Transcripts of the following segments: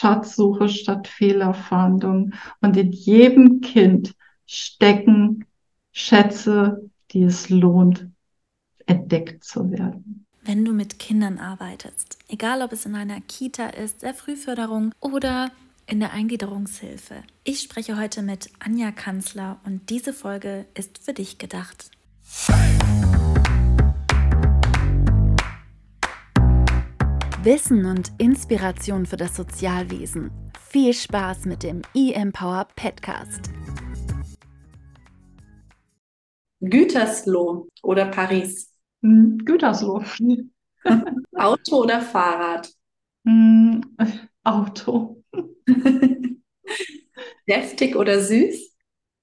Schatzsuche statt Fehlerfahndung. Und in jedem Kind stecken Schätze, die es lohnt, entdeckt zu werden. Wenn du mit Kindern arbeitest, egal ob es in einer Kita ist, der Frühförderung oder in der Eingliederungshilfe. Ich spreche heute mit Anja Kanzler und diese Folge ist für dich gedacht. Wissen und Inspiration für das Sozialwesen. Viel Spaß mit dem eMpower Podcast. Gütersloh oder Paris? Hm, Gütersloh. Auto oder Fahrrad? Hm, Auto. Deftig oder süß?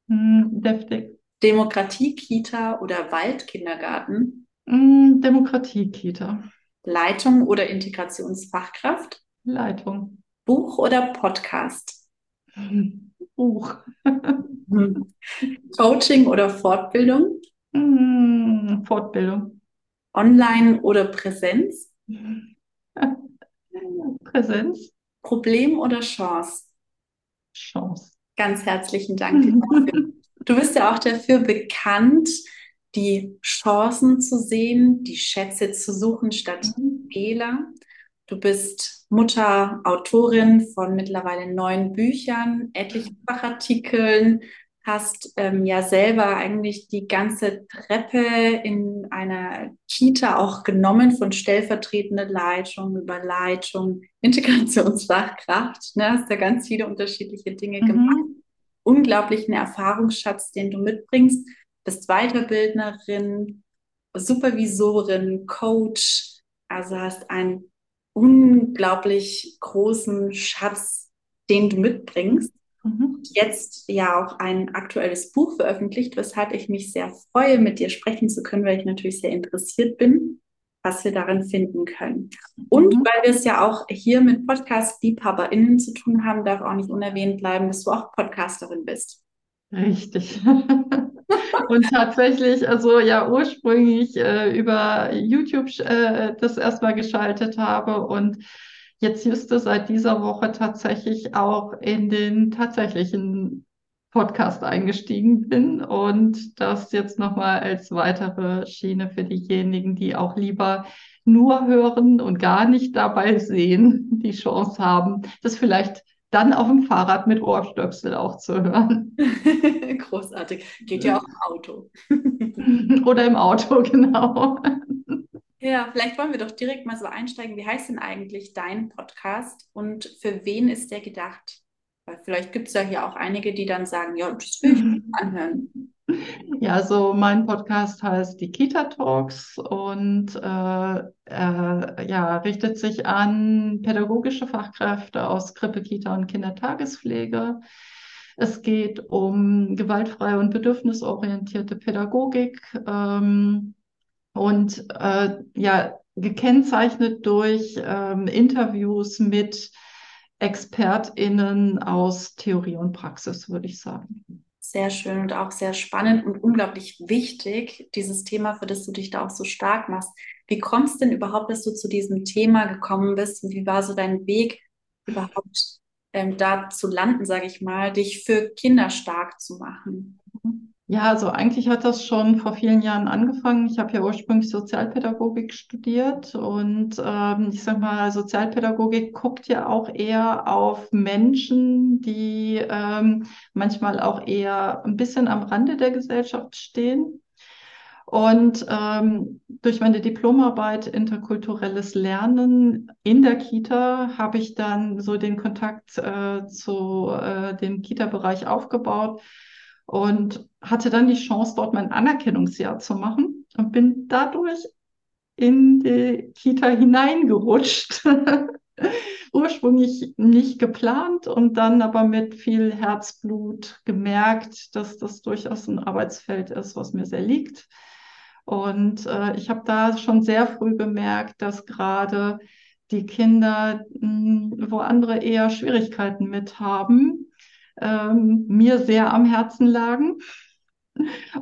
Hm, deftig. Demokratie-Kita oder Waldkindergarten? Demokratie-Kita. Leitung oder Integrationsfachkraft? Leitung. Buch oder Podcast? Buch. Coaching oder Fortbildung? Fortbildung. Online oder Präsenz? Präsenz. Problem oder Chance? Chance. Ganz herzlichen Dank. du bist ja auch dafür bekannt, die Chancen zu sehen, die Schätze zu suchen statt Fehler. Du bist Mutter, Autorin von mittlerweile neun Büchern, etlichen Fachartikeln, hast ähm, ja selber eigentlich die ganze Treppe in einer Kita auch genommen, von stellvertretende Leitung über Leitung, Integrationsfachkraft. Ne? Hast ja ganz viele unterschiedliche Dinge mhm. gemacht. Unglaublichen Erfahrungsschatz, den du mitbringst. Bist Weiterbildnerin, Supervisorin, Coach. Also hast einen unglaublich großen Schatz, den du mitbringst mhm. jetzt ja auch ein aktuelles Buch veröffentlicht, weshalb ich mich sehr freue, mit dir sprechen zu können, weil ich natürlich sehr interessiert bin, was wir darin finden können. Und mhm. weil wir es ja auch hier mit Podcast-LiebhaberInnen zu tun haben, darf auch nicht unerwähnt bleiben, dass du auch Podcasterin bist. Richtig. und tatsächlich, also ja, ursprünglich äh, über YouTube äh, das erstmal geschaltet habe und jetzt Juste seit dieser Woche tatsächlich auch in den tatsächlichen Podcast eingestiegen bin und das jetzt nochmal als weitere Schiene für diejenigen, die auch lieber nur hören und gar nicht dabei sehen, die Chance haben, das vielleicht dann auf dem Fahrrad mit Ohrstöpsel auch zu hören. Großartig. Geht ja auch im Auto. Oder im Auto, genau. Ja, vielleicht wollen wir doch direkt mal so einsteigen. Wie heißt denn eigentlich dein Podcast und für wen ist der gedacht? Weil vielleicht gibt es ja hier auch einige, die dann sagen, ja, das will ich mir anhören. Ja, so mein Podcast heißt die Kita Talks und äh, äh, ja, richtet sich an pädagogische Fachkräfte aus Krippe, Kita und Kindertagespflege. Es geht um gewaltfreie und bedürfnisorientierte Pädagogik. Ähm, und äh, ja, gekennzeichnet durch ähm, Interviews mit ExpertInnen aus Theorie und Praxis, würde ich sagen. Sehr schön und auch sehr spannend und unglaublich wichtig, dieses Thema, für das du dich da auch so stark machst. Wie kommst du denn überhaupt, dass du zu diesem Thema gekommen bist und wie war so dein Weg überhaupt ähm, da zu landen, sage ich mal, dich für Kinder stark zu machen? Ja, also eigentlich hat das schon vor vielen Jahren angefangen. Ich habe ja ursprünglich Sozialpädagogik studiert und ähm, ich sag mal, Sozialpädagogik guckt ja auch eher auf Menschen, die ähm, manchmal auch eher ein bisschen am Rande der Gesellschaft stehen. Und ähm, durch meine Diplomarbeit Interkulturelles Lernen in der Kita habe ich dann so den Kontakt äh, zu äh, dem Kita-Bereich aufgebaut und hatte dann die Chance, dort mein Anerkennungsjahr zu machen und bin dadurch in die Kita hineingerutscht. Ursprünglich nicht geplant und dann aber mit viel Herzblut gemerkt, dass das durchaus ein Arbeitsfeld ist, was mir sehr liegt. Und äh, ich habe da schon sehr früh gemerkt, dass gerade die Kinder, mh, hm, wo andere eher Schwierigkeiten mit haben, ähm, mir sehr am Herzen lagen.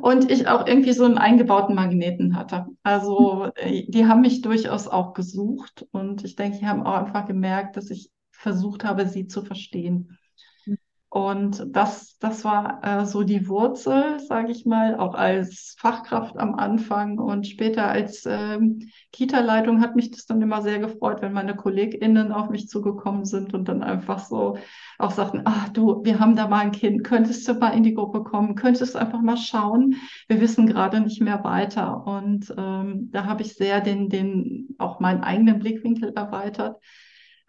Und ich auch irgendwie so einen eingebauten Magneten hatte. Also äh, die haben mich durchaus auch gesucht und ich denke, die haben auch einfach gemerkt, dass ich versucht habe, sie zu verstehen. Und das, das war äh, so die Wurzel, sage ich mal, auch als Fachkraft am Anfang. Und später als ähm, Kita-Leitung hat mich das dann immer sehr gefreut, wenn meine KollegInnen auf mich zugekommen sind und dann einfach so auch sagten, ach du, wir haben da mal ein Kind, könntest du mal in die Gruppe kommen, könntest einfach mal schauen, wir wissen gerade nicht mehr weiter. Und ähm, da habe ich sehr den, den, auch meinen eigenen Blickwinkel erweitert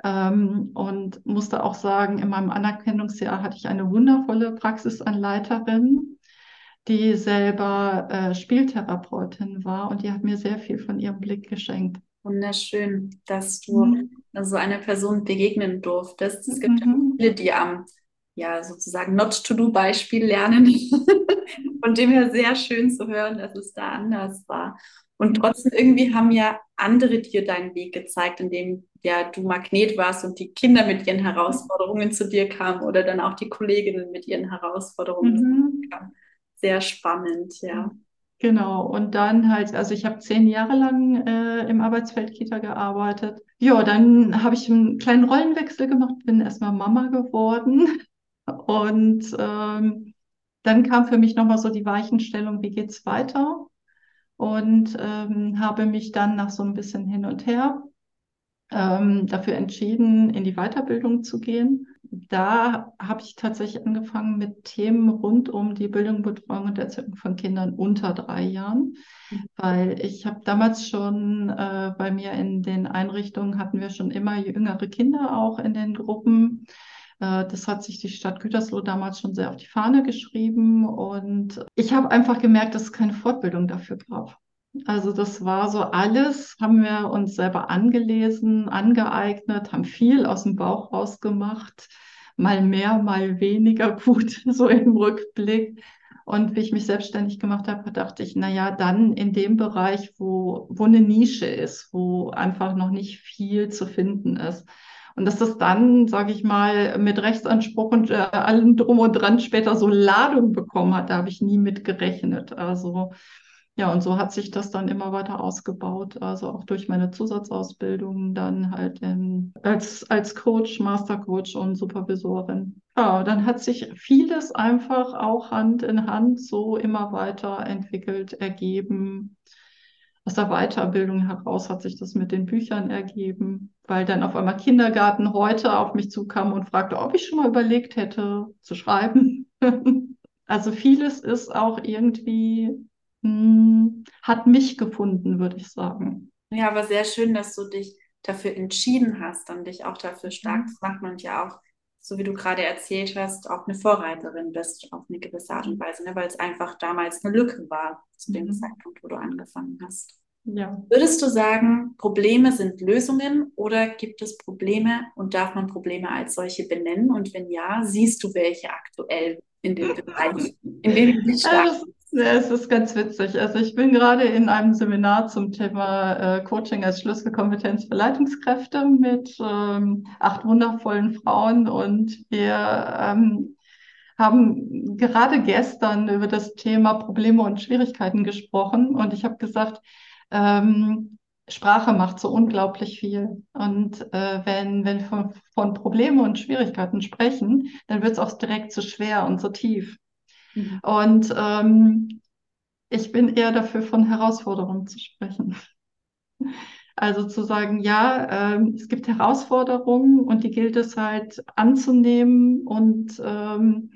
ähm, und musste auch sagen, in meinem Anerkennungsjahr hatte ich eine wundervolle Praxisanleiterin, die selber äh, Spieltherapeutin war und die hat mir sehr viel von ihrem Blick geschenkt. Wunderschön, dass du mhm. so einer Person begegnen durftest. Es gibt mhm. viele, die am ja, sozusagen Not-to-Do-Beispiel lernen. Von dem her sehr schön zu hören, dass es da anders war. Und trotzdem irgendwie haben ja andere dir deinen Weg gezeigt, indem ja du Magnet warst und die Kinder mit ihren Herausforderungen zu dir kamen oder dann auch die Kolleginnen mit ihren Herausforderungen mhm. zu dir kamen. Sehr spannend, ja. Genau, und dann halt, also ich habe zehn Jahre lang äh, im Arbeitsfeld Kita gearbeitet. Ja, dann habe ich einen kleinen Rollenwechsel gemacht, bin erstmal Mama geworden und ähm, dann kam für mich nochmal so die Weichenstellung, wie geht's weiter? und ähm, habe mich dann nach so ein bisschen hin und her ähm, dafür entschieden, in die Weiterbildung zu gehen. Da habe ich tatsächlich angefangen mit Themen rund um die Bildung, Betreuung und Erziehung von Kindern unter drei Jahren, weil ich habe damals schon äh, bei mir in den Einrichtungen hatten wir schon immer jüngere Kinder auch in den Gruppen. Äh, das hat sich die Stadt Gütersloh damals schon sehr auf die Fahne geschrieben. Und ich habe einfach gemerkt, dass es keine Fortbildung dafür gab. Also das war so alles, haben wir uns selber angelesen, angeeignet, haben viel aus dem Bauch rausgemacht, mal mehr, mal weniger gut, so im Rückblick. Und wie ich mich selbstständig gemacht habe, dachte ich, na ja, dann in dem Bereich, wo, wo eine Nische ist, wo einfach noch nicht viel zu finden ist. Und dass das dann, sage ich mal, mit Rechtsanspruch und äh, allem drum und dran später so Ladung bekommen hat, da habe ich nie mit gerechnet. Also ja, und so hat sich das dann immer weiter ausgebaut. Also auch durch meine Zusatzausbildung dann halt in, als, als Coach, Mastercoach und Supervisorin. Ja, dann hat sich vieles einfach auch Hand in Hand so immer weiter entwickelt, ergeben aus der Weiterbildung heraus hat sich das mit den Büchern ergeben, weil dann auf einmal Kindergarten heute auf mich zukam und fragte, ob ich schon mal überlegt hätte zu schreiben. also vieles ist auch irgendwie, mh, hm, hat mich gefunden, würde ich sagen. Ja, aber sehr schön, dass du dich dafür entschieden hast und dich auch dafür stark mhm. zu machen und ja auch, so wie du gerade erzählt hast, auch eine Vorreiterin bist auf eine gewisse Art und Weise, ne? weil es einfach damals eine Lücke war zu dem mhm. Zeitpunkt, wo du angefangen hast. Ja. Würdest du sagen, Probleme sind Lösungen oder gibt es Probleme und darf man Probleme als solche benennen? Und wenn ja, siehst du welche aktuell in dem Bereich, in dem du dich ja, es ist ganz witzig. Also ich bin gerade in einem Seminar zum Thema äh, Coaching als Schlüsselkompetenz für Leitungskräfte mit ähm, acht wundervollen Frauen und wir ähm, haben gerade gestern über das Thema Probleme und Schwierigkeiten gesprochen und ich habe gesagt, ähm, Sprache macht so unglaublich viel. Und äh, wenn, wenn wir von, von Problemen und Schwierigkeiten sprechen, dann wird es auch direkt so schwer und so tief. Mhm. Und ähm, ich bin eher dafür, von Herausforderungen zu sprechen. Also zu sagen, ja, ähm, es gibt Herausforderungen und die gilt es halt anzunehmen und ähm,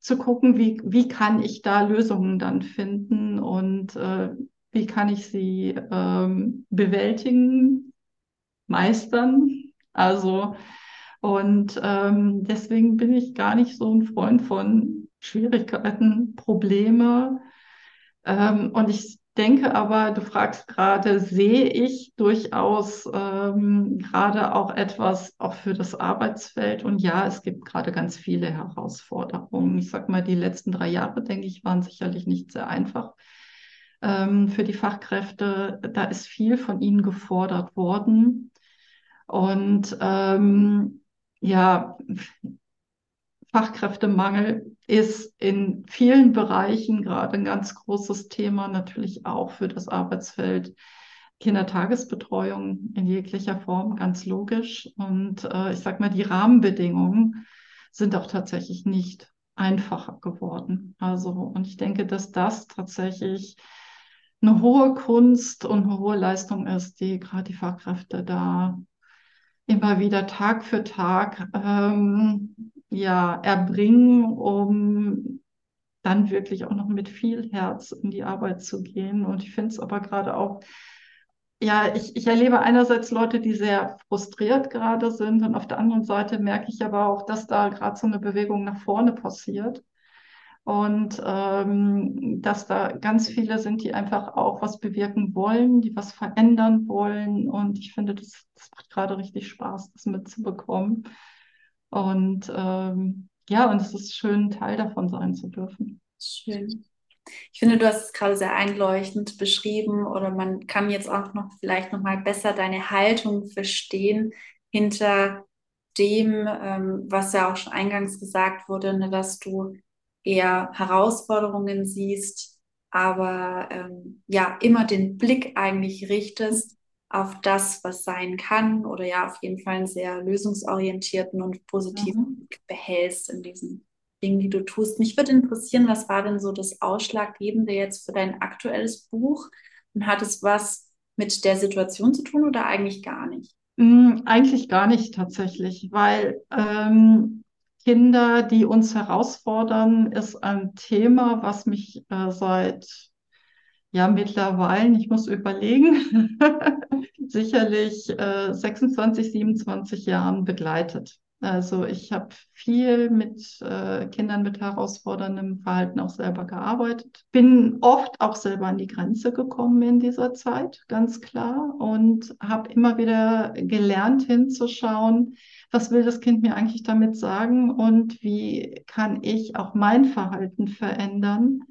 zu gucken, wie, wie kann ich da Lösungen dann finden und äh, wie kann ich sie ähm, bewältigen, meistern. Also, und ähm, deswegen bin ich gar nicht so ein Freund von Schwierigkeiten, Probleme. Ähm, und ich denke aber, du fragst gerade, sehe ich durchaus ähm, gerade auch etwas auch für das Arbeitsfeld? Und ja, es gibt gerade ganz viele Herausforderungen. Ich sag mal, die letzten drei Jahre, denke ich, waren sicherlich nicht sehr einfach ähm, für die Fachkräfte. Da ist viel von ihnen gefordert worden. Und ähm, ja, Fachkräftemangel ist in vielen Bereichen gerade ein ganz großes Thema, natürlich auch für das Arbeitsfeld Kindertagesbetreuung in jeglicher Form, ganz logisch. Und äh, ich sag mal, die Rahmenbedingungen sind auch tatsächlich nicht einfacher geworden. Also, und ich denke, dass das tatsächlich eine hohe Kunst und eine hohe Leistung ist, die gerade die Fachkräfte da immer wieder Tag für Tag ähm, ja, erbringen, um dann wirklich auch noch mit viel Herz in die Arbeit zu gehen. Und ich finde es aber gerade auch, ja, ich, ich erlebe einerseits Leute, die sehr frustriert gerade sind und auf der anderen Seite merke ich aber auch, dass da gerade so eine Bewegung nach vorne passiert. Und ähm, dass da ganz viele sind, die einfach auch was bewirken wollen, die was verändern wollen. Und ich finde, das, das macht gerade richtig Spaß, das mitzubekommen. Und ähm, ja, und es ist schön, Teil davon sein zu dürfen. Schön. Ich finde, du hast es gerade sehr einleuchtend beschrieben oder man kann jetzt auch noch vielleicht noch mal besser deine Haltung verstehen hinter dem, ähm, was ja auch schon eingangs gesagt wurde, ne, dass du eher Herausforderungen siehst, aber ähm, ja, immer den Blick eigentlich richtest auf das, was sein kann oder ja, auf jeden Fall einen sehr lösungsorientierten und positiven mhm. Blick behältst in diesen Dingen, die du tust. Mich würde interessieren, was war denn so das Ausschlaggebende jetzt für dein aktuelles Buch? Und hat es was mit der Situation zu tun oder eigentlich gar nicht? Mm, eigentlich gar nicht tatsächlich, weil ähm, Kinder, die uns herausfordern, ist ein Thema, was mich äh, seit ja mittlerweile, ich muss überlegen, sicherlich äh, 26, 27 Jahren begleitet. Also ich habe viel mit äh, Kindern mit herausforderndem Verhalten auch selber gearbeitet. Bin oft auch selber an die Grenze gekommen in dieser Zeit, ganz klar. Und habe immer wieder gelernt hinzuschauen, was will das Kind mir eigentlich damit sagen und wie kann ich auch mein Verhalten verändern,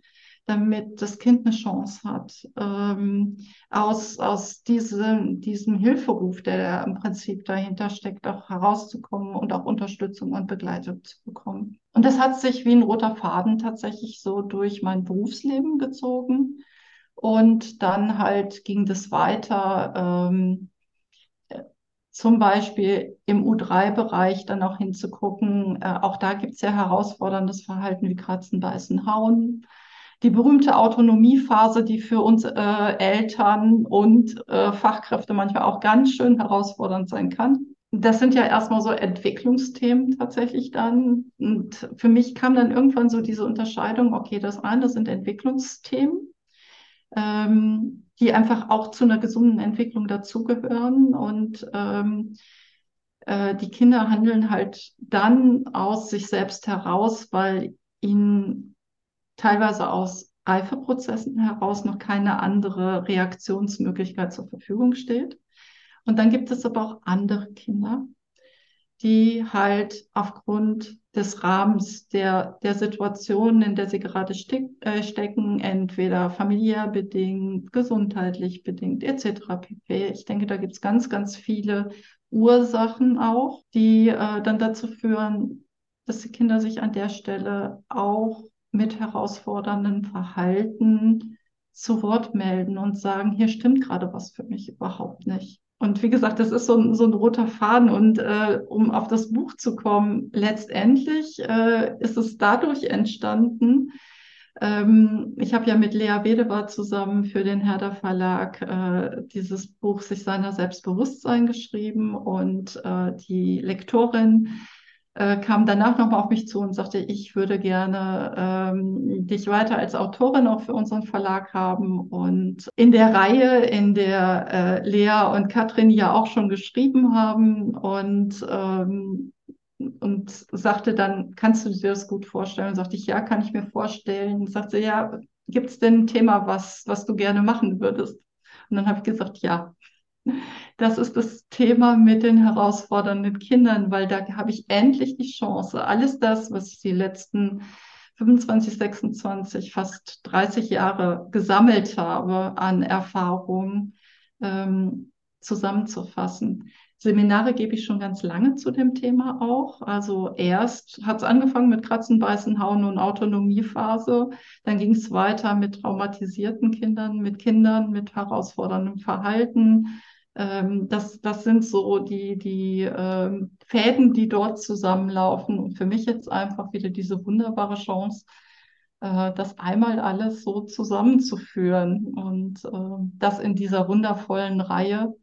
damit das Kind eine Chance hat, ähm, aus, aus diesem, diesem Hilferuf, der im Prinzip dahinter steckt, auch herauszukommen und auch Unterstützung und Begleitung zu bekommen. Und das hat sich wie ein roter Faden tatsächlich so durch mein Berufsleben gezogen. Und dann halt ging das weiter. Ähm, zum Beispiel im U3-Bereich dann auch hinzugucken. Äh, auch da gibt es ja herausforderndes Verhalten wie Kratzen, Beißen, Hauen. Die berühmte Autonomiephase, die für uns äh, Eltern und äh, Fachkräfte manchmal auch ganz schön herausfordernd sein kann. Das sind ja erstmal so Entwicklungsthemen tatsächlich dann. Und für mich kam dann irgendwann so diese Unterscheidung, okay, das eine sind Entwicklungsthemen. Ähm, die einfach auch zu einer gesunden Entwicklung dazugehören. Und ähm, äh, die Kinder handeln halt dann aus sich selbst heraus, weil ihnen teilweise aus Reifeprozessen heraus noch keine andere Reaktionsmöglichkeit zur Verfügung steht. Und dann gibt es aber auch andere Kinder, die halt aufgrund des Rahmens der, der Situation, in der sie gerade steck, äh, stecken, entweder familiär bedingt, gesundheitlich bedingt, etc. pp. Ich denke, da gibt es ganz, ganz viele Ursachen auch, die äh, dann dazu führen, dass die Kinder sich an der Stelle auch mit herausforderndem Verhalten zu Wort melden und sagen, hier stimmt gerade was für mich überhaupt nicht. Und wie gesagt, das ist so ein, so ein roter Faden. Und äh, um auf das Buch zu kommen, letztendlich äh, ist es dadurch entstanden. Ähm, ich habe ja mit Lea Wedebar zusammen für den Herder Verlag äh, dieses Buch sich seiner Selbstbewusstsein geschrieben und äh, die Lektorin äh, kam danach nochmal auf mich zu und sagte, ich würde gerne ähm, dich weiter als Autorin auch für unseren Verlag haben. Und in der Reihe, in der äh, Lea und Katrin ja auch schon geschrieben haben und ähm, und sagte dann, kannst du dir das gut vorstellen? Und sagte ich, ja, kann ich mir vorstellen. Und sagte, ja, gibt es denn ein Thema, was, was du gerne machen würdest? Und dann habe ich gesagt, ja. Das ist das Thema mit den herausfordernden Kindern, weil da habe ich endlich die Chance, alles das, was ich die letzten 25, 26, fast 30 Jahre gesammelt habe an Erfahrungen, ähm, zusammenzufassen. Seminare gebe ich schon ganz lange zu dem Thema auch. Also erst hat es angefangen mit Kratzen, Beißen, Hauen und Autonomiephase. Dann ging es weiter mit traumatisierten Kindern, mit Kindern mit herausforderndem Verhalten. Ähm, das, das sind so die, die ähm, Fäden, die dort zusammenlaufen. Und für mich jetzt einfach wieder diese wunderbare Chance, äh, das einmal alles so zusammenzuführen und äh, das in dieser wundervollen Reihe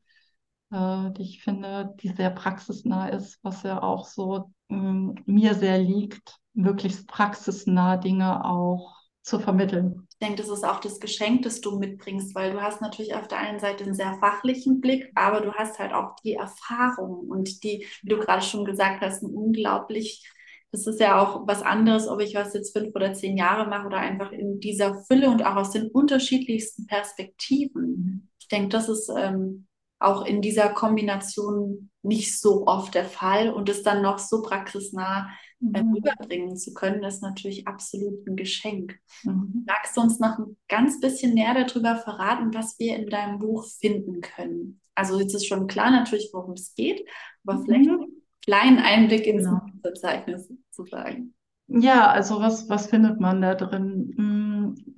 äh, die ich finde, die sehr praxisnah ist, was ja auch so ähm, mir sehr liegt, möglichst praxisnah Dinge auch zu vermitteln. Ich denke, das ist auch das Geschenk, das du mitbringst, weil du hast natürlich auf der einen Seite einen sehr fachlichen Blick, aber du hast halt auch die Erfahrung und die, wie du gerade schon gesagt hast, ein unglaublich das ist ja auch was anderes, ob ich was jetzt fünf oder zehn Jahre mache oder einfach in dieser Fülle und auch aus den unterschiedlichsten Perspektiven. Ich denke, das ist ähm, auch in dieser Kombination nicht so oft der Fall und es dann noch so praxisnah mhm. rüberbringen zu können, ist natürlich absolut ein Geschenk. Mhm. Magst du uns noch ein ganz bisschen mehr darüber verraten, was wir in deinem Buch finden können? Also jetzt ist schon klar natürlich, worum es geht, aber mhm. vielleicht einen kleinen Einblick ins genau. Verzeichnis zu sagen. Ja, also was, was findet man da drin? Hm,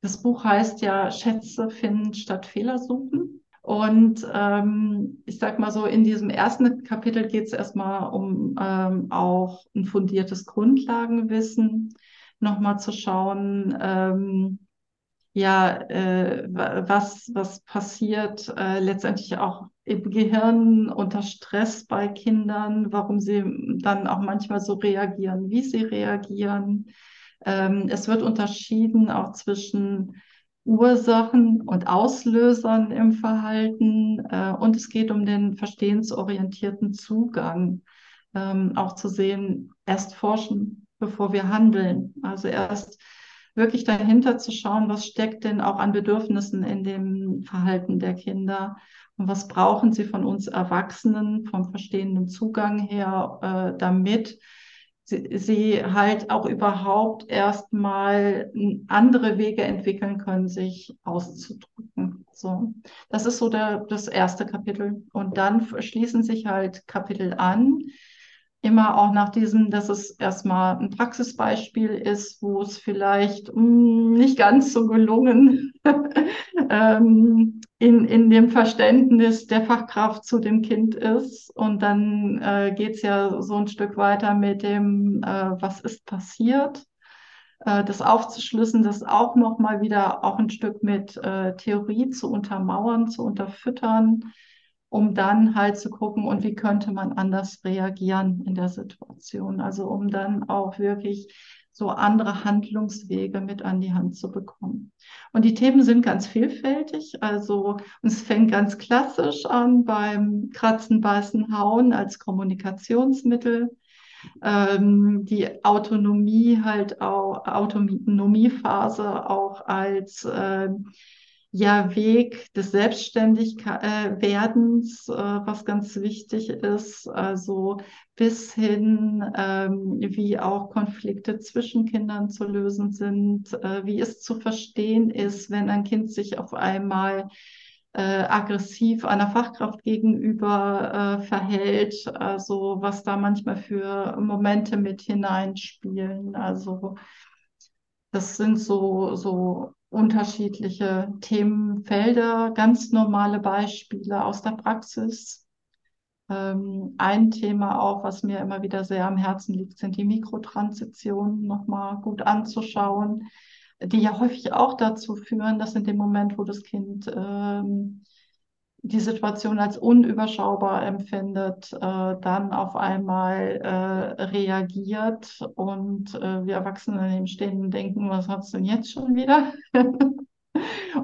das Buch heißt ja Schätze finden statt Fehler suchen. Und ähm, ich sag mal so, in diesem ersten Kapitel geht es erstmal um ähm, auch ein fundiertes Grundlagenwissen, nochmal zu schauen, ähm, ja, äh, was, was passiert äh, letztendlich auch im Gehirn unter Stress bei Kindern, warum sie dann auch manchmal so reagieren, wie sie reagieren. Ähm, es wird unterschieden auch zwischen Ursachen und Auslösern im Verhalten äh, und es geht um den verstehensorientierten Zugang. Ähm, auch zu sehen, erst forschen, bevor wir handeln. Also erst wirklich dahinter zu schauen, was steckt denn auch an Bedürfnissen in dem Verhalten der Kinder und was brauchen sie von uns Erwachsenen vom verstehenden Zugang her, äh, damit sie, sie halt auch überhaupt erstmal andere Wege entwickeln können, sich auszudrücken. So, das ist so der, das erste Kapitel. Und dann schließen sich halt Kapitel an, immer auch nach diesem, dass es erstmal ein Praxisbeispiel ist, wo es vielleicht mh, hm, nicht ganz so gelungen ähm, in, in dem Verständnis der Fachkraft zu dem Kind ist. Und dann äh, geht es ja so ein Stück weiter mit dem, äh, was ist passiert, äh, das aufzuschlüssen, das auch nochmal wieder auch ein Stück mit äh, Theorie zu untermauern, zu unterfüttern um dann halt zu gucken, und wie könnte man anders reagieren in der Situation. Also um dann auch wirklich so andere Handlungswege mit an die Hand zu bekommen. Und die Themen sind ganz vielfältig. Also es fängt ganz klassisch an beim Kratzen, Beißen, Hauen als Kommunikationsmittel. Ähm, die Autonomie halt auch, Autonomiephase auch als äh, ja Weg des Selbstständigwerdens, äh, was ganz wichtig ist, also bis hin, ähm, wie auch Konflikte zwischen Kindern zu lösen sind, äh, wie es zu verstehen ist, wenn ein Kind sich auf einmal äh, aggressiv einer Fachkraft gegenüber äh, verhält, also was da manchmal für Momente mit hineinspielen. Also das sind so, so unterschiedliche Themenfelder, ganz normale Beispiele aus der Praxis. Ähm, ein Thema auch, was mir immer wieder sehr am Herzen liegt, sind die Mikrotransitionen nochmal gut anzuschauen, die ja häufig auch dazu führen, dass in dem Moment, wo das Kind ähm, die Situation als unüberschaubar empfindet, äh, dann auf einmal äh, reagiert und äh, wir Erwachsene daneben stehen und denken, was hat's denn jetzt schon wieder?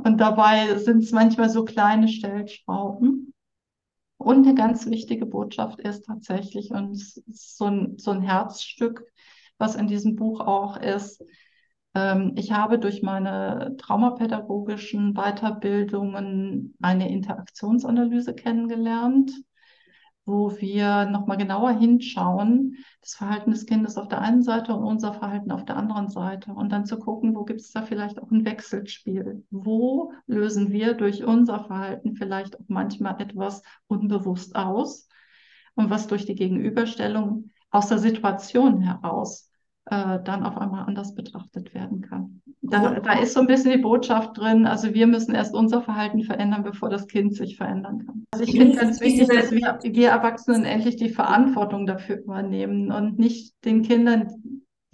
und dabei sind es manchmal so kleine Stellschrauben. Und eine ganz wichtige Botschaft ist tatsächlich, und so ein, so ein Herzstück, was in diesem Buch auch ist, ich habe durch meine traumapädagogischen Weiterbildungen eine Interaktionsanalyse kennengelernt, wo wir nochmal genauer hinschauen, das Verhalten des Kindes auf der einen Seite und unser Verhalten auf der anderen Seite. Und dann zu gucken, wo gibt es da vielleicht auch ein Wechselspiel? Wo lösen wir durch unser Verhalten vielleicht auch manchmal etwas unbewusst aus? und was durch die Gegenüberstellung aus der Situation heraus äh, dann auf einmal anders betrachtet werden kann. Da, da ist so ein bisschen die Botschaft drin, also wir müssen erst unser Verhalten verändern, bevor das Kind sich verändern kann. Also ich finde ganz wichtig, dass wir, wir Erwachsenen endlich die Verantwortung dafür übernehmen und nicht den Kindern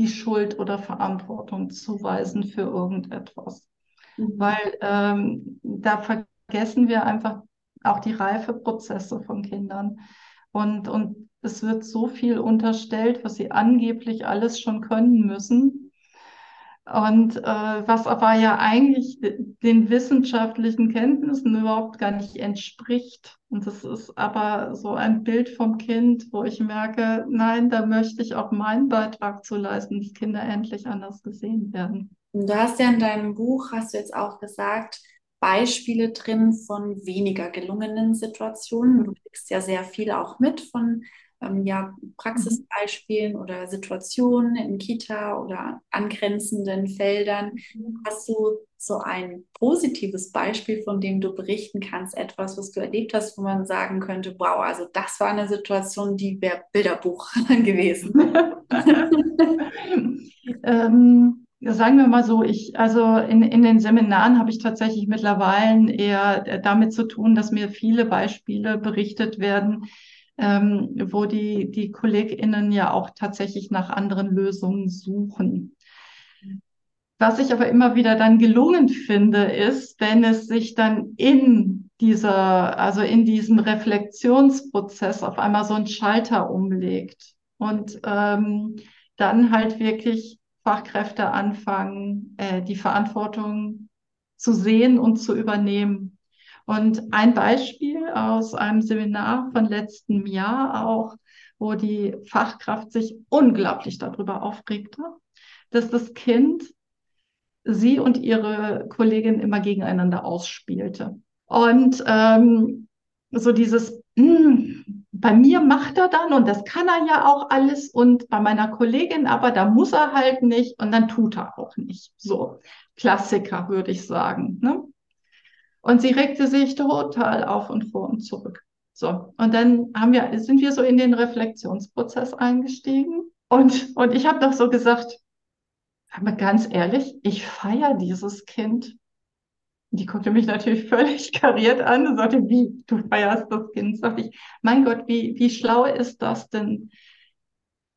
die Schuld oder Verantwortung zuweisen für irgendetwas. Mhm. Weil ähm, da vergessen wir einfach auch die Reifeprozesse von Kindern. Und, und es wird so viel unterstellt, was sie angeblich alles schon können müssen. Und äh, was aber ja eigentlich den wissenschaftlichen Kenntnissen überhaupt gar nicht entspricht. Und das ist aber so ein Bild vom Kind, wo ich merke, nein, da möchte ich auch meinen Beitrag zu leisten, dass Kinder endlich anders gesehen werden. Du hast ja in deinem Buch, hast du jetzt auch gesagt, Beispiele drin von weniger gelungenen Situationen. Du kriegst ja sehr viel auch mit von ähm, ja, Praxisbeispielen oder Situationen in Kita oder angrenzenden Feldern. Mhm. Hast du so ein positives Beispiel, von dem du berichten kannst, etwas, was du erlebt hast, wo man sagen könnte, wow, also das war eine Situation, die wäre Bilderbuch gewesen? ähm, sagen wir mal so, ich, also in, in den Seminaren habe ich tatsächlich mittlerweile eher damit zu tun, dass mir viele Beispiele berichtet werden, ähm, wo die, die KollegInnen ja auch tatsächlich nach anderen Lösungen suchen. Was ich aber immer wieder dann gelungen finde, ist, wenn es sich dann in dieser, also in diesem Reflexionsprozess auf einmal so ein Schalter umlegt und ähm, dann halt wirklich Fachkräfte anfangen, äh, die Verantwortung zu sehen und zu übernehmen. Und ein Beispiel aus einem Seminar von letztem Jahr auch, wo die Fachkraft sich unglaublich darüber aufregte, dass das Kind sie und ihre Kollegin immer gegeneinander ausspielte. Und ähm, so dieses, mh, hm, bei mir macht er dann und das kann er ja auch alles und bei meiner Kollegin aber, da muss er halt nicht und dann tut er auch nicht. So, Klassiker würde ich sagen. Ne? Und sie regte sich total auf und vor und zurück. So, und dann haben wir, sind wir so in den Reflexionsprozess eingestiegen. Und, und ich habe doch so gesagt, aber ganz ehrlich, ich feiere dieses Kind. Die guckte mich natürlich völlig kariert an und sagte, wie, du feierst das Kind? Sagte ich, mein Gott, wie, wie schlau ist das denn?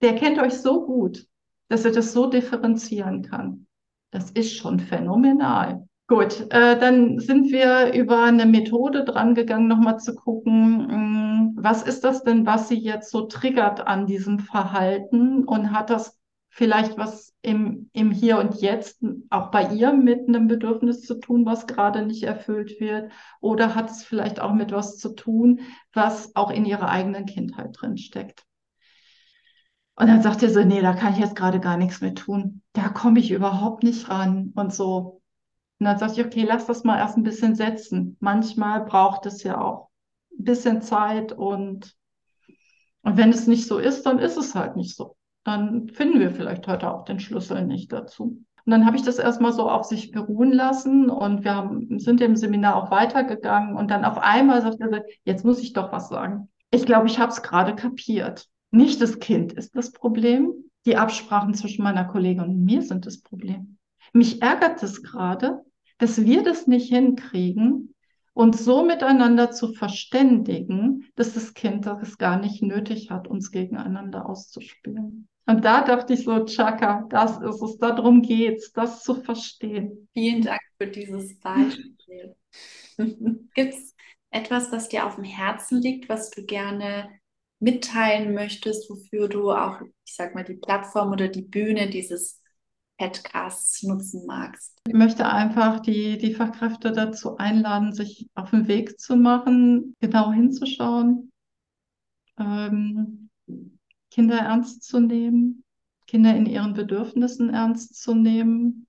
Der kennt euch so gut, dass er das so differenzieren kann. Das ist schon phänomenal. Gut, äh, dann sind wir über eine Methode dran gegangen, nochmal zu gucken, mh, hm, was ist das denn, was sie jetzt so triggert an diesem Verhalten und hat das vielleicht was im, im Hier und Jetzt auch bei ihr mit einem Bedürfnis zu tun, was gerade nicht erfüllt wird? Oder hat es vielleicht auch mit was zu tun, was auch in ihrer eigenen Kindheit drin steckt? Und dann sagt er so, nee, da kann ich jetzt gerade gar nichts mehr tun. Da komme ich überhaupt nicht ran und so. Und dann sage ich, okay, lass das mal erst ein bisschen setzen. Manchmal braucht es ja auch ein bisschen Zeit und, und wenn es nicht so ist, dann ist es halt nicht so. Dann finden wir vielleicht heute auch den Schlüssel nicht dazu. Und dann habe ich das erstmal so auf sich beruhen lassen und wir haben, sind im Seminar auch weitergegangen und dann auf einmal sagt er, jetzt muss ich doch was sagen. Ich glaube, ich habe es gerade kapiert. Nicht das Kind ist das Problem. Die Absprachen zwischen meiner Kollegin und mir sind das Problem. Mich ärgert es gerade, dass wir das nicht hinkriegen, uns so miteinander zu verständigen, dass das Kind das gar nicht nötig hat, uns gegeneinander auszuspielen. Und da dachte ich so, Chaka, das ist es, darum geht's, das zu verstehen. Vielen Dank für dieses Beispiel. Gibt es etwas, was dir auf dem Herzen liegt, was du gerne mitteilen möchtest, wofür du auch, ich sag mal, die Plattform oder die Bühne dieses Podcasts nutzen magst? Ich möchte einfach die, die Fachkräfte dazu einladen, sich auf den Weg zu machen, genau hinzuschauen, ähm, Kinder ernst zu nehmen, Kinder in ihren Bedürfnissen ernst zu nehmen.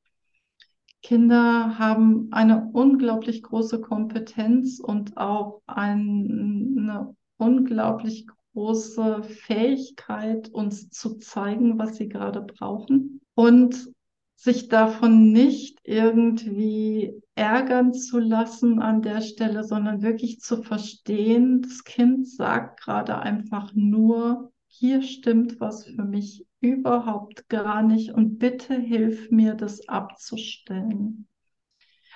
Kinder haben eine unglaublich große Kompetenz und auch ein, eine unglaublich große Fähigkeit, uns zu zeigen, was sie gerade brauchen und sich davon nicht irgendwie ärgern zu lassen an der Stelle, sondern wirklich zu verstehen, das Kind sagt gerade einfach nur, hier stimmt was für mich überhaupt gar nicht und bitte hilf mir, das abzustellen.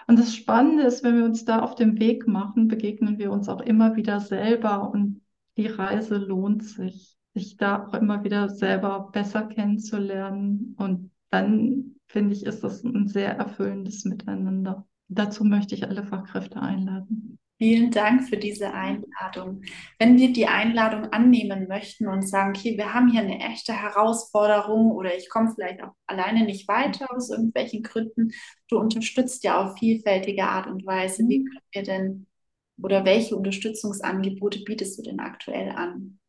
Und das Spannende ist, wenn wir uns da auf dem Weg machen, begegnen wir uns auch immer wieder selber und die Reise lohnt sich, sich da auch immer wieder selber besser kennenzulernen. Und dann finde ich, ist das ein sehr erfüllendes Miteinander. Dazu möchte ich alle Fachkräfte einladen. Vielen Dank für diese Einladung. Wenn wir die Einladung annehmen möchten und sagen, okay, wir haben hier eine echte Herausforderung oder ich komme vielleicht auch alleine nicht weiter aus irgendwelchen Gründen, du unterstützt ja auf vielfältige Art und Weise. Wie können wir denn oder welche Unterstützungsangebote bietest du denn aktuell an?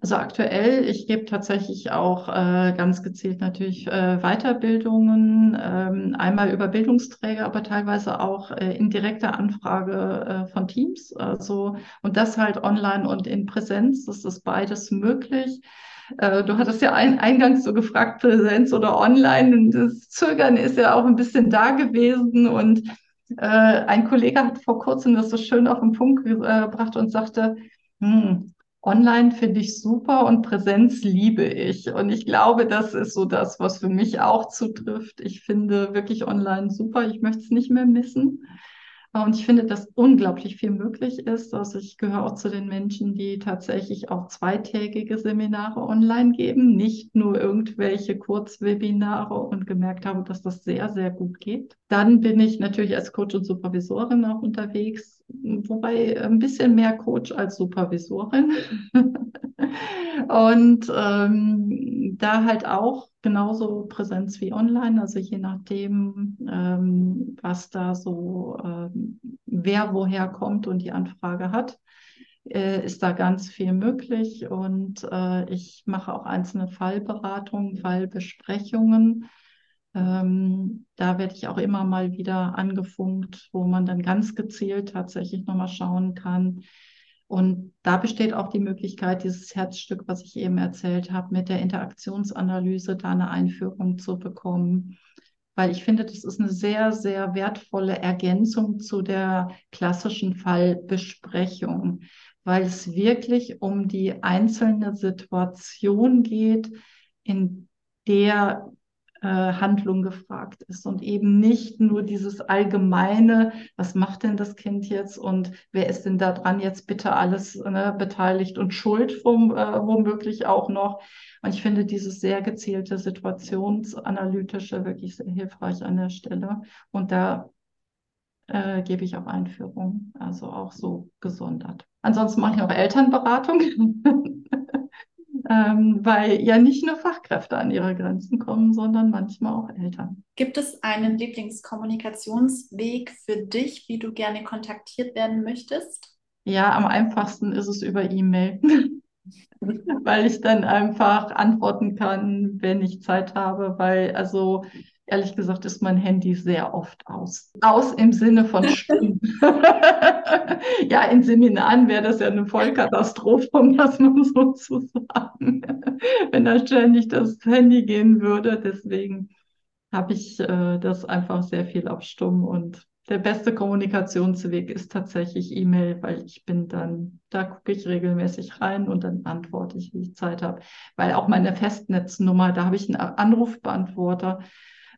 Also aktuell, ich gebe tatsächlich auch äh, ganz gezielt natürlich äh, Weiterbildungen, ähm, einmal über Bildungsträger, aber teilweise auch äh, in direkter Anfrage äh, von Teams. Also, und das halt online und in Präsenz, das ist beides möglich. Äh, du hattest ja ein, eingangs so gefragt, Präsenz oder online. Und das Zögern ist ja auch ein bisschen da gewesen. Und äh, ein Kollege hat vor kurzem das so schön auf den Punkt gebracht und sagte, hm, Online finde ich super und Präsenz liebe ich. Und ich glaube, das ist so das, was für mich auch zutrifft. Ich finde wirklich online super. Ich möchte es nicht mehr missen. Und ich finde, dass unglaublich viel möglich ist. Also ich gehöre auch zu den Menschen, die tatsächlich auch zweitägige Seminare online geben, nicht nur irgendwelche Kurzwebinare und gemerkt habe, dass das sehr, sehr gut geht. Dann bin ich natürlich als Coach und Supervisorin auch unterwegs, wobei ein bisschen mehr Coach als Supervisorin. und ähm, da halt auch genauso Präsenz wie online, also je nachdem, ähm, was da so, ähm, wer woher kommt und die Anfrage hat, äh, ist da ganz viel möglich. Und äh, ich mache auch einzelne Fallberatungen, Fallbesprechungen. Ähm, da werde ich auch immer mal wieder angefunkt, wo man dann ganz gezielt tatsächlich nochmal schauen kann, und da besteht auch die Möglichkeit, dieses Herzstück, was ich eben erzählt habe, mit der Interaktionsanalyse da eine Einführung zu bekommen. Weil ich finde, das ist eine sehr, sehr wertvolle Ergänzung zu der klassischen Fallbesprechung, weil es wirklich um die einzelne Situation geht, in der Handlung gefragt ist und eben nicht nur dieses allgemeine, was macht denn das Kind jetzt und wer ist denn da dran jetzt bitte alles ne, beteiligt und schuld vom, äh, womöglich auch noch. Und ich finde dieses sehr gezielte situationsanalytische wirklich sehr hilfreich an der Stelle. Und da äh, gebe ich auch Einführungen, also auch so gesondert. Ansonsten mache ich auch Elternberatung. ähm, weil ja nicht nur Fachkräfte an ihre Grenzen kommen, sondern manchmal auch Eltern. Gibt es einen Lieblingskommunikationsweg für dich, wie du gerne kontaktiert werden möchtest? Ja, am einfachsten ist es über E-Mail, weil ich dann einfach antworten kann, wenn ich Zeit habe, weil also Ehrlich gesagt ist mein Handy sehr oft aus. Aus im Sinne von stumm. ja, in Seminaren wäre das ja eine Vollkatastrophe, um das mal so zu sagen, wenn da ständig das Handy gehen würde. Deswegen habe ich äh, das einfach sehr viel auf stumm und der beste Kommunikationsweg ist tatsächlich E-Mail, weil ich bin dann, da gucke ich regelmäßig rein und dann antworte ich, wie ich Zeit habe. Weil auch meine Festnetznummer, da habe ich einen Anrufbeantworter.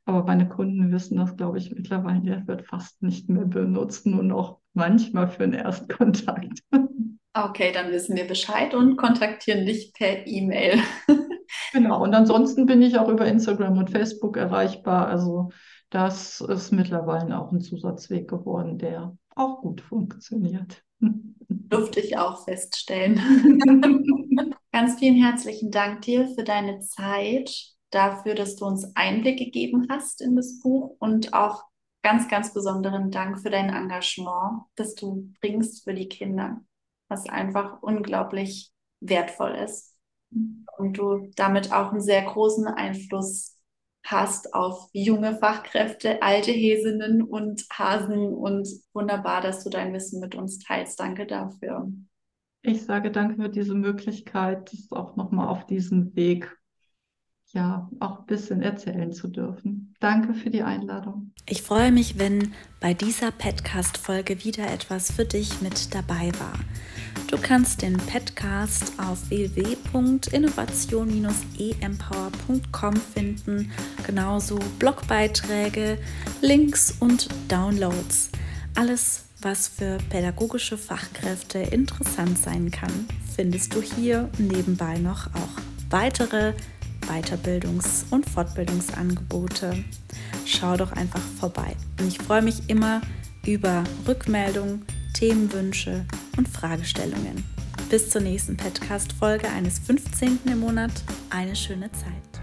Aber meine Kunden wissen das, glaube ich, mittlerweile. Der wird fast nicht mehr benutzt, nur noch manchmal für einen Erstkontakt. Okay, dann wissen wir Bescheid und kontaktieren dich per E-Mail. Genau, und ansonsten bin ich auch über Instagram und Facebook erreichbar. Also das ist mittlerweile auch ein Zusatzweg geworden, der auch gut funktioniert. Durfte ich auch feststellen. Ganz vielen herzlichen Dank dir für deine Zeit dafür, dass du uns Einblick gegeben hast in das Buch und auch ganz, ganz besonderen Dank für dein Engagement, das du bringst für die Kinder, was einfach unglaublich wertvoll ist. Und du damit auch einen sehr großen Einfluss hast auf junge Fachkräfte, alte Häsinnen und Hasen und wunderbar, dass du dein Wissen mit uns teilst. Danke dafür. Ich sage danke für diese Möglichkeit, das auch nochmal auf diesem Weg ja, auch ein bisschen erzählen zu dürfen. Danke für die Einladung. Ich freue mich, wenn bei dieser Podcast-Folge wieder etwas für dich mit dabei war. Du kannst den Podcast auf www.innovation-empower.com finden, genauso Blogbeiträge, Links und Downloads. Alles, was für pädagogische Fachkräfte interessant sein kann, findest du hier nebenbei noch auch weitere Weiterbildungs- und Fortbildungsangebote. Schau doch einfach vorbei. Und ich freue mich immer über Rückmeldungen, Themenwünsche und Fragestellungen. Bis zur nächsten Podcast-Folge eines 15. im Monat. Eine schöne Zeit.